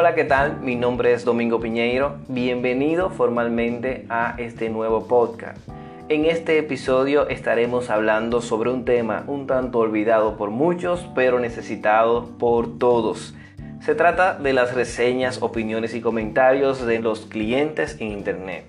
Hola, ¿qué tal? Mi nombre es Domingo Piñeiro. Bienvenido formalmente a este nuevo podcast. En este episodio estaremos hablando sobre un tema un tanto olvidado por muchos, pero necesitado por todos. Se trata de las reseñas, opiniones y comentarios de los clientes en Internet.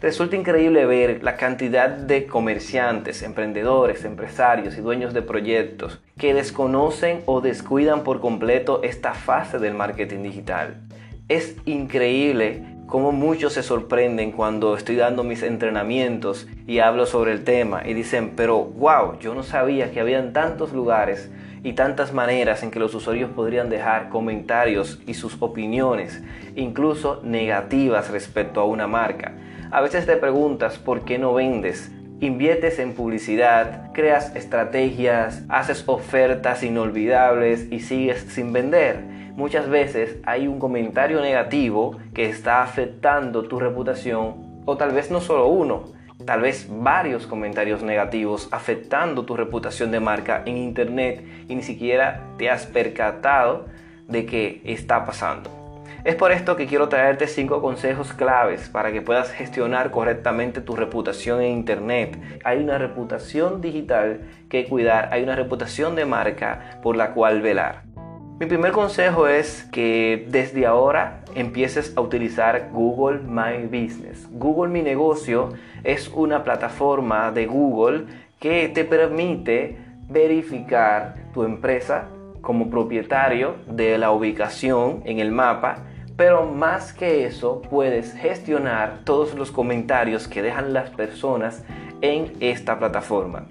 Resulta increíble ver la cantidad de comerciantes, emprendedores, empresarios y dueños de proyectos que desconocen o descuidan por completo esta fase del marketing digital. Es increíble cómo muchos se sorprenden cuando estoy dando mis entrenamientos y hablo sobre el tema y dicen, pero wow, yo no sabía que habían tantos lugares y tantas maneras en que los usuarios podrían dejar comentarios y sus opiniones, incluso negativas respecto a una marca. A veces te preguntas por qué no vendes. Inviertes en publicidad, creas estrategias, haces ofertas inolvidables y sigues sin vender. Muchas veces hay un comentario negativo que está afectando tu reputación o tal vez no solo uno, tal vez varios comentarios negativos afectando tu reputación de marca en internet y ni siquiera te has percatado de que está pasando. Es por esto que quiero traerte 5 consejos claves para que puedas gestionar correctamente tu reputación en Internet. Hay una reputación digital que cuidar, hay una reputación de marca por la cual velar. Mi primer consejo es que desde ahora empieces a utilizar Google My Business. Google Mi Negocio es una plataforma de Google que te permite verificar tu empresa como propietario de la ubicación en el mapa pero más que eso, puedes gestionar todos los comentarios que dejan las personas en esta plataforma.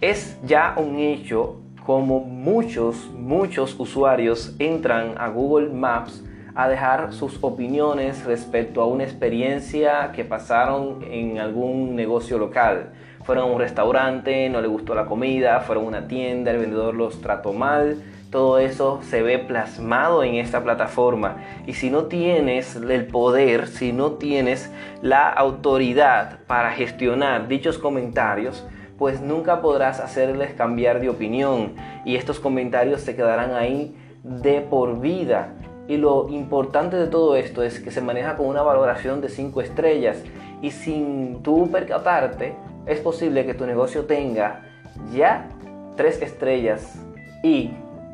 Es ya un hecho como muchos, muchos usuarios entran a Google Maps a dejar sus opiniones respecto a una experiencia que pasaron en algún negocio local. Fueron a un restaurante, no le gustó la comida, fueron a una tienda, el vendedor los trató mal, todo eso se ve plasmado en esta plataforma. Y si no tienes el poder, si no tienes la autoridad para gestionar dichos comentarios, pues nunca podrás hacerles cambiar de opinión y estos comentarios se quedarán ahí de por vida. Y lo importante de todo esto es que se maneja con una valoración de 5 estrellas y sin tú percatarte, es posible que tu negocio tenga ya 3 estrellas y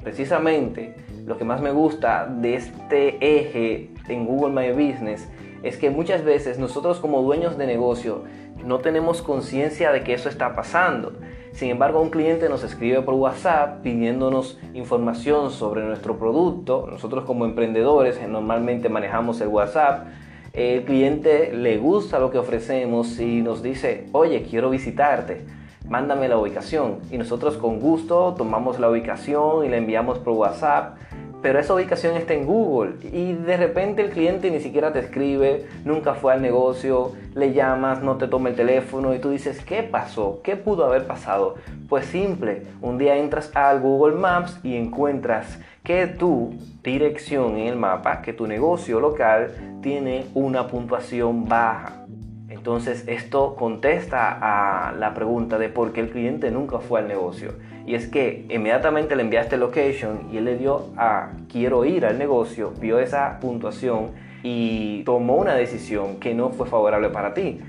Precisamente lo que más me gusta de este eje en Google My Business es que muchas veces nosotros como dueños de negocio no tenemos conciencia de que eso está pasando. Sin embargo, un cliente nos escribe por WhatsApp pidiéndonos información sobre nuestro producto. Nosotros como emprendedores normalmente manejamos el WhatsApp. El cliente le gusta lo que ofrecemos y nos dice, oye, quiero visitarte mándame la ubicación. Y nosotros con gusto tomamos la ubicación y la enviamos por WhatsApp. Pero esa ubicación está en Google y de repente el cliente ni siquiera te escribe, nunca fue al negocio, le llamas, no te toma el teléfono y tú dices, ¿qué pasó? ¿Qué pudo haber pasado? Pues simple, un día entras al Google Maps y encuentras que tu dirección en el mapa, que tu negocio local tiene una puntuación baja. Entonces esto contesta a la pregunta de por qué el cliente nunca fue al negocio. Y es que inmediatamente le enviaste location y él le dio a quiero ir al negocio, vio esa puntuación y tomó una decisión que no fue favorable para ti.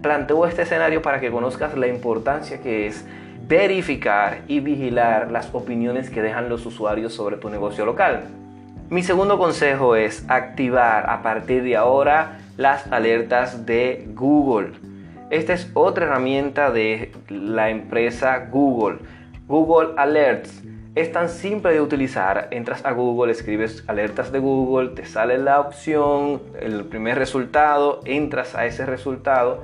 Planteo este escenario para que conozcas la importancia que es verificar y vigilar las opiniones que dejan los usuarios sobre tu negocio local. Mi segundo consejo es activar a partir de ahora las alertas de Google. Esta es otra herramienta de la empresa Google. Google Alerts. Es tan simple de utilizar. Entras a Google, escribes alertas de Google, te sale la opción, el primer resultado, entras a ese resultado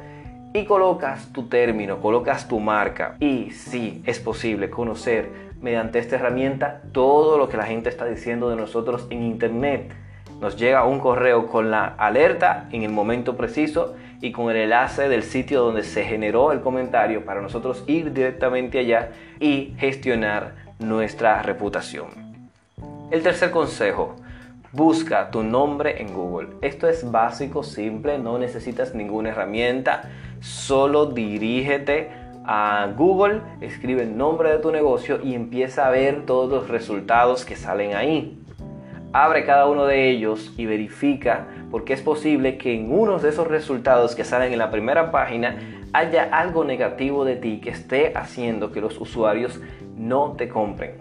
y colocas tu término, colocas tu marca. Y sí, es posible conocer mediante esta herramienta todo lo que la gente está diciendo de nosotros en Internet nos llega un correo con la alerta en el momento preciso y con el enlace del sitio donde se generó el comentario para nosotros ir directamente allá y gestionar nuestra reputación. El tercer consejo, busca tu nombre en Google. Esto es básico, simple, no necesitas ninguna herramienta, solo dirígete a Google, escribe el nombre de tu negocio y empieza a ver todos los resultados que salen ahí. Abre cada uno de ellos y verifica porque es posible que en uno de esos resultados que salen en la primera página haya algo negativo de ti que esté haciendo que los usuarios no te compren.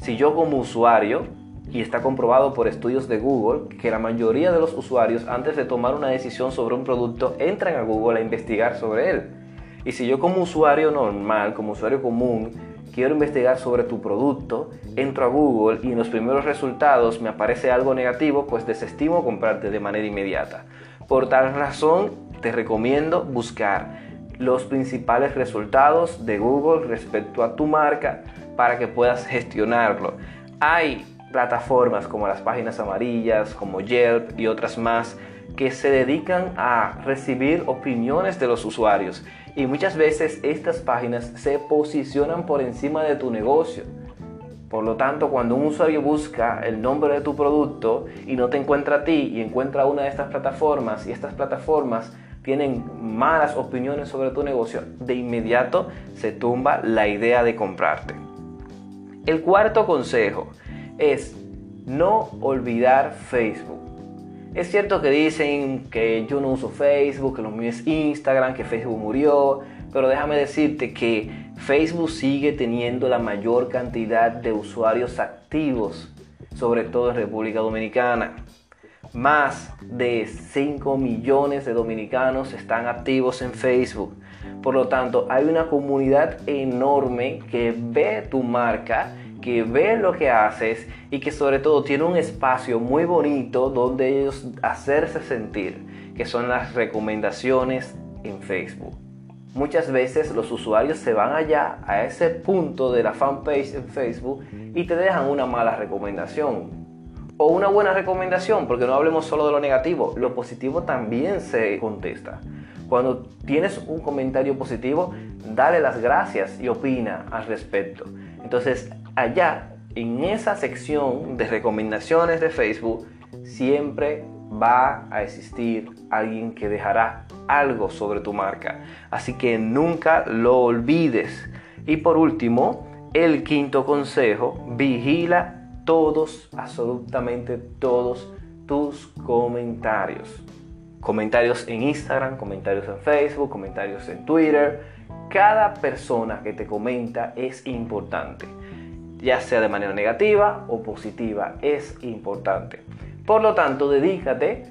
Si yo como usuario, y está comprobado por estudios de Google, que la mayoría de los usuarios antes de tomar una decisión sobre un producto entran a Google a investigar sobre él. Y si yo como usuario normal, como usuario común, quiero investigar sobre tu producto, entro a Google y en los primeros resultados me aparece algo negativo, pues desestimo comprarte de manera inmediata. Por tal razón, te recomiendo buscar los principales resultados de Google respecto a tu marca para que puedas gestionarlo. Hay plataformas como las páginas amarillas, como Yelp y otras más que se dedican a recibir opiniones de los usuarios y muchas veces estas páginas se posicionan por encima de tu negocio. Por lo tanto, cuando un usuario busca el nombre de tu producto y no te encuentra a ti y encuentra una de estas plataformas y estas plataformas tienen malas opiniones sobre tu negocio, de inmediato se tumba la idea de comprarte. El cuarto consejo es no olvidar Facebook. Es cierto que dicen que yo no uso Facebook, que lo mío es Instagram, que Facebook murió, pero déjame decirte que Facebook sigue teniendo la mayor cantidad de usuarios activos, sobre todo en República Dominicana. Más de 5 millones de dominicanos están activos en Facebook. Por lo tanto, hay una comunidad enorme que ve tu marca que ve lo que haces y que sobre todo tiene un espacio muy bonito donde ellos hacerse sentir, que son las recomendaciones en Facebook. Muchas veces los usuarios se van allá a ese punto de la fanpage en Facebook y te dejan una mala recomendación o una buena recomendación, porque no hablemos solo de lo negativo, lo positivo también se contesta. Cuando tienes un comentario positivo, dale las gracias y opina al respecto. Entonces, allá, en esa sección de recomendaciones de Facebook, siempre va a existir alguien que dejará algo sobre tu marca. Así que nunca lo olvides. Y por último, el quinto consejo, vigila todos, absolutamente todos tus comentarios. Comentarios en Instagram, comentarios en Facebook, comentarios en Twitter. Cada persona que te comenta es importante, ya sea de manera negativa o positiva, es importante. Por lo tanto, dedícate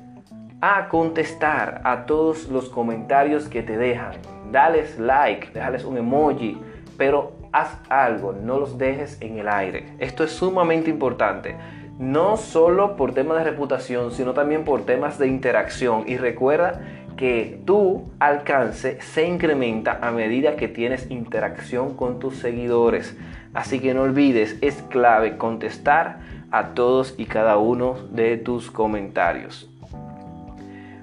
a contestar a todos los comentarios que te dejan. Dales like, déjales un emoji, pero haz algo, no los dejes en el aire. Esto es sumamente importante. No solo por temas de reputación, sino también por temas de interacción. Y recuerda que tu alcance se incrementa a medida que tienes interacción con tus seguidores. Así que no olvides, es clave contestar a todos y cada uno de tus comentarios.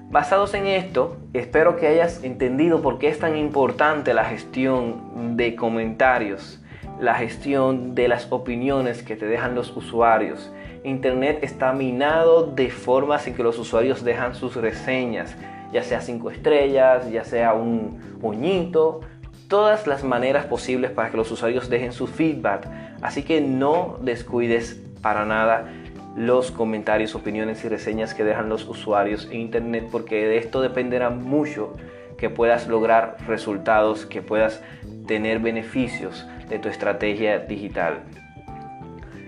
Basados en esto, espero que hayas entendido por qué es tan importante la gestión de comentarios, la gestión de las opiniones que te dejan los usuarios. Internet está minado de formas en que los usuarios dejan sus reseñas, ya sea cinco estrellas, ya sea un puñito, todas las maneras posibles para que los usuarios dejen su feedback. Así que no descuides para nada los comentarios, opiniones y reseñas que dejan los usuarios en Internet porque de esto dependerá mucho que puedas lograr resultados, que puedas tener beneficios de tu estrategia digital.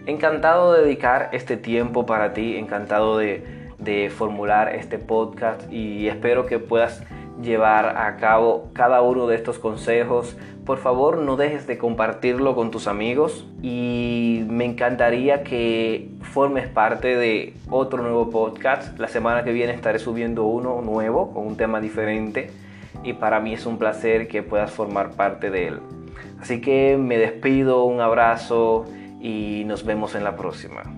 Encantado de dedicar este tiempo para ti, encantado de, de formular este podcast y espero que puedas llevar a cabo cada uno de estos consejos por favor no dejes de compartirlo con tus amigos y me encantaría que formes parte de otro nuevo podcast. La semana que viene estaré subiendo uno nuevo con un tema diferente y para mí es un placer que puedas formar parte de él. Así que me despido, un abrazo y nos vemos en la próxima.